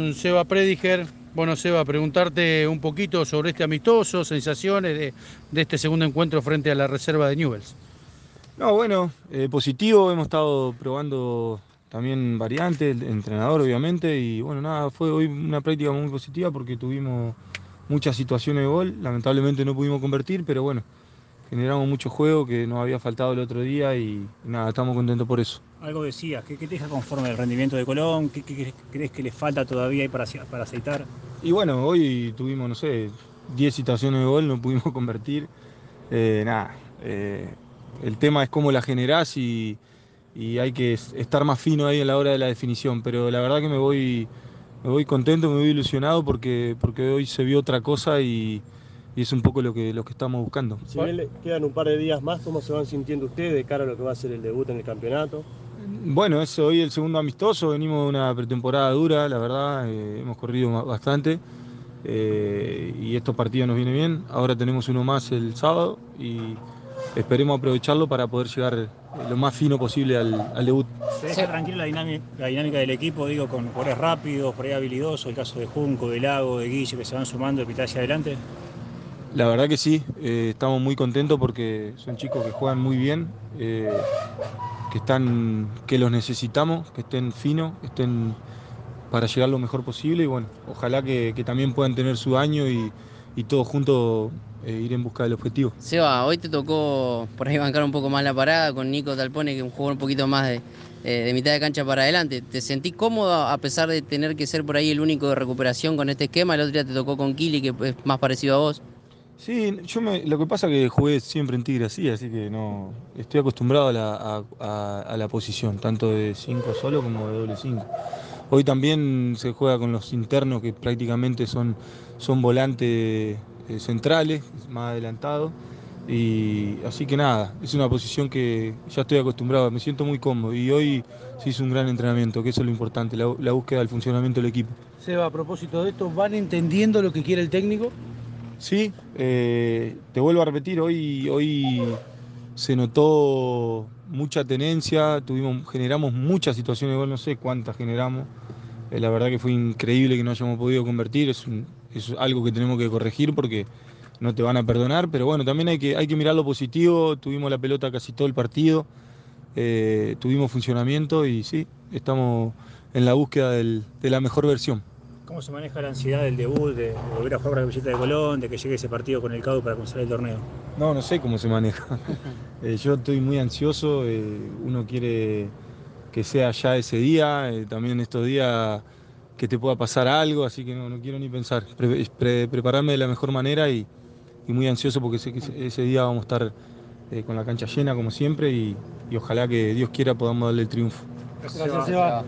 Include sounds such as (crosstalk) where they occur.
con Seba Prediger. Bueno, Seba, preguntarte un poquito sobre este amistoso, sensaciones de, de este segundo encuentro frente a la reserva de Newells. No, bueno, eh, positivo, hemos estado probando también variantes, el entrenador obviamente, y bueno, nada, fue hoy una práctica muy positiva porque tuvimos muchas situaciones de gol, lamentablemente no pudimos convertir, pero bueno, generamos mucho juego que nos había faltado el otro día y, nada, estamos contentos por eso. Algo decías, ¿qué, qué te deja conforme el rendimiento de Colón? ¿Qué, crees que le falta todavía ahí para, para aceitar? Y bueno, hoy tuvimos, no sé, 10 situaciones de gol, no pudimos (laughs) convertir. Eh, nada, eh, el tema es cómo la generás y, y hay que es- estar más fino ahí a la hora de la definición. Pero la verdad que me voy, me voy contento, me voy ilusionado porque, porque hoy se vio otra cosa y, y es un poco lo que, lo que estamos buscando. Si bien le quedan un par de días más, ¿cómo se van sintiendo ustedes de cara a lo que va a ser el debut en el campeonato? Bueno, es hoy el segundo amistoso, venimos de una pretemporada dura, la verdad, eh, hemos corrido bastante eh, y estos partidos nos vienen bien. Ahora tenemos uno más el sábado y esperemos aprovecharlo para poder llegar lo más fino posible al, al debut. ¿Se deja tranquila la dinámica, la dinámica del equipo, digo, con jugadores rápidos, por ahí habilidosos, el caso de Junco, de Lago, de Guille, que se van sumando de hacia adelante? La verdad que sí, eh, estamos muy contentos porque son chicos que juegan muy bien, eh, que están, que los necesitamos, que estén finos, que estén para llegar lo mejor posible y bueno, ojalá que, también puedan tener su año y, y todos juntos eh, ir en busca del objetivo. Seba, hoy te tocó por ahí bancar un poco más la parada con Nico Talpone, que jugó un poquito más de, de mitad de cancha para adelante. ¿Te sentís cómodo a pesar de tener que ser por ahí el único de recuperación con este esquema? El otro día te tocó con Kili, que es más parecido a vos. Sí, yo me, lo que pasa es que jugué siempre en Tigre así, así que no estoy acostumbrado a la, a- la posición, tanto de 5 solo como de doble 5. Hoy también se juega con los internos que prácticamente son, son volantes eh, centrales, más adelantados. Y así que nada, es una posición que ya estoy acostumbrado, me siento muy cómodo y hoy se hizo un gran entrenamiento, que eso es lo importante, la búsqueda del funcionamiento del equipo. Seba, a propósito de esto, ¿van entendiendo lo que quiere el técnico? Sí, eh, te vuelvo a repetir, hoy, hoy se notó mucha tenencia, tuvimos, generamos muchas situaciones de no sé cuántas generamos. Eh, la verdad que fue increíble que no hayamos podido convertir, es, un- es algo que tenemos que corregir porque no te van a perdonar, pero bueno, también hay que, hay que mirar lo positivo, tuvimos la pelota casi todo el partido, eh, tuvimos funcionamiento y sí, estamos en la búsqueda del- de la mejor versión. ¿Cómo se maneja la ansiedad del debut, de, volver a jugar para la camiseta de Colón, de que llegue ese partido con el CAU para comenzar el torneo? No, no sé cómo se maneja. (laughs) Eh, yo estoy muy ansioso, eh, uno quiere que sea ya ese día, eh, también estos días que te pueda pasar algo, así que no, no quiero ni pensar. Pre- pre- prepararme de la mejor manera y, y muy ansioso porque sé que ese, día vamos a estar eh, con la cancha llena como siempre y, y ojalá que Dios quiera podamos darle el triunfo. Gracias, Seba.